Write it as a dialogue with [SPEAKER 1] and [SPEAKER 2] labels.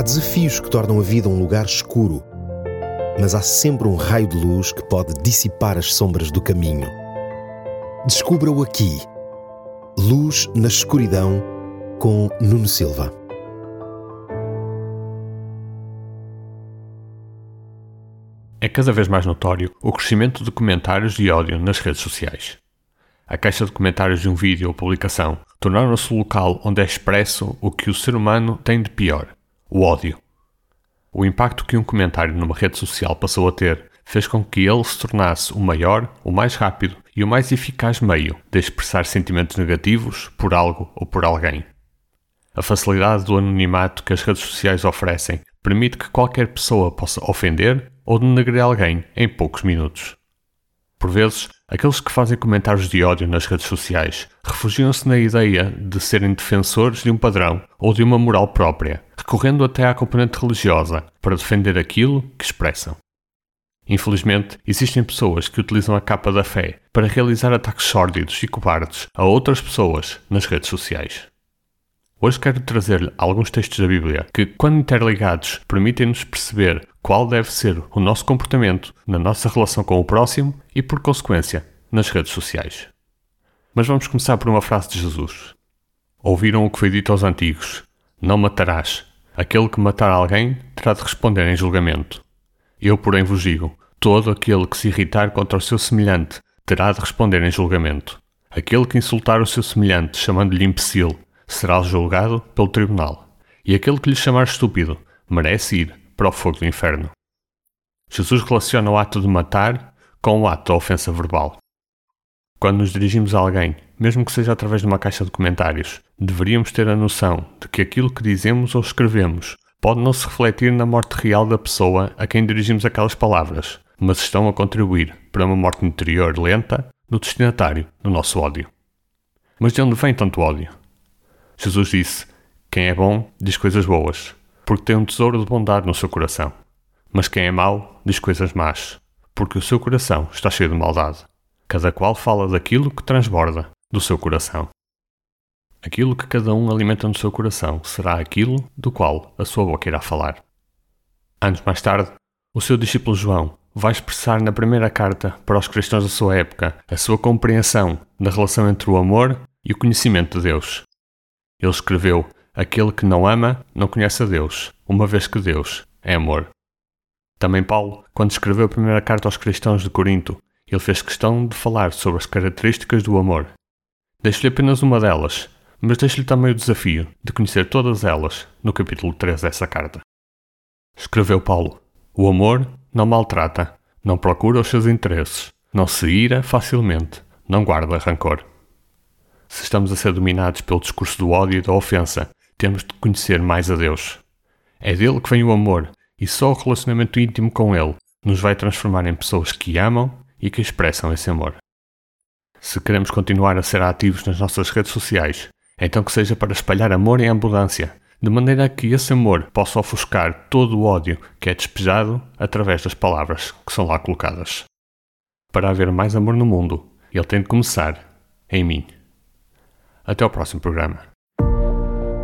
[SPEAKER 1] Há desafios que tornam a vida um lugar escuro, mas há sempre um raio de luz que pode dissipar as sombras do caminho. Descubra-o aqui. Luz na escuridão com Nuno Silva.
[SPEAKER 2] É cada vez mais notório o crescimento de comentários de ódio nas redes sociais. A caixa de comentários de um vídeo ou publicação tornaram-se o local onde é expresso o que o ser humano tem de pior: o ódio. O impacto que um comentário numa rede social passou a ter fez com que ele se tornasse o maior, o mais rápido e o mais eficaz meio de expressar sentimentos negativos por algo ou por alguém. A facilidade do anonimato que as redes sociais oferecem permite que qualquer pessoa possa ofender ou denegrir alguém em poucos minutos. Por vezes, aqueles que fazem comentários de ódio nas redes sociais refugiam-se na ideia de serem defensores de um padrão ou de uma moral própria, recorrendo até à componente religiosa para defender aquilo que expressam. Infelizmente, existem pessoas que utilizam a capa da fé para realizar ataques sórdidos e cobardes a outras pessoas nas redes sociais. Hoje quero trazer-lhe alguns textos da Bíblia que, quando interligados, permitem-nos perceber qual deve ser o nosso comportamento na nossa relação com o próximo e, por consequência, nas redes sociais. Mas vamos começar por uma frase de Jesus. Ouviram o que foi dito aos antigos: Não matarás. Aquele que matar alguém terá de responder em julgamento. Eu, porém, vos digo: todo aquele que se irritar contra o seu semelhante terá de responder em julgamento. Aquele que insultar o seu semelhante, chamando-lhe imbecil, será julgado pelo tribunal, e aquele que lhe chamar estúpido merece ir para o fogo do inferno. Jesus relaciona o ato de matar com o ato da ofensa verbal. Quando nos dirigimos a alguém, mesmo que seja através de uma caixa de comentários, deveríamos ter a noção de que aquilo que dizemos ou escrevemos pode não se refletir na morte real da pessoa a quem dirigimos aquelas palavras, mas estão a contribuir para uma morte interior lenta no destinatário do nosso ódio. Mas de onde vem tanto ódio? Jesus disse: Quem é bom diz coisas boas, porque tem um tesouro de bondade no seu coração. Mas quem é mau diz coisas más, porque o seu coração está cheio de maldade. Cada qual fala daquilo que transborda do seu coração. Aquilo que cada um alimenta no seu coração será aquilo do qual a sua boca irá falar. Anos mais tarde, o seu discípulo João vai expressar na primeira carta para os cristãos da sua época a sua compreensão da relação entre o amor e o conhecimento de Deus. Ele escreveu: Aquele que não ama não conhece a Deus, uma vez que Deus é amor. Também Paulo, quando escreveu a primeira carta aos cristãos de Corinto, ele fez questão de falar sobre as características do amor. Deixo-lhe apenas uma delas, mas deixo-lhe também o desafio de conhecer todas elas no capítulo 3 dessa carta. Escreveu Paulo: O amor não maltrata, não procura os seus interesses, não se ira facilmente, não guarda rancor. Se estamos a ser dominados pelo discurso do ódio e da ofensa, temos de conhecer mais a Deus. É dele que vem o amor, e só o relacionamento íntimo com Ele nos vai transformar em pessoas que amam e que expressam esse amor. Se queremos continuar a ser ativos nas nossas redes sociais, então que seja para espalhar amor em abundância, de maneira que esse amor possa ofuscar todo o ódio que é despejado através das palavras que são lá colocadas. Para haver mais amor no mundo, ele tem de começar em mim. Até ao próximo programa.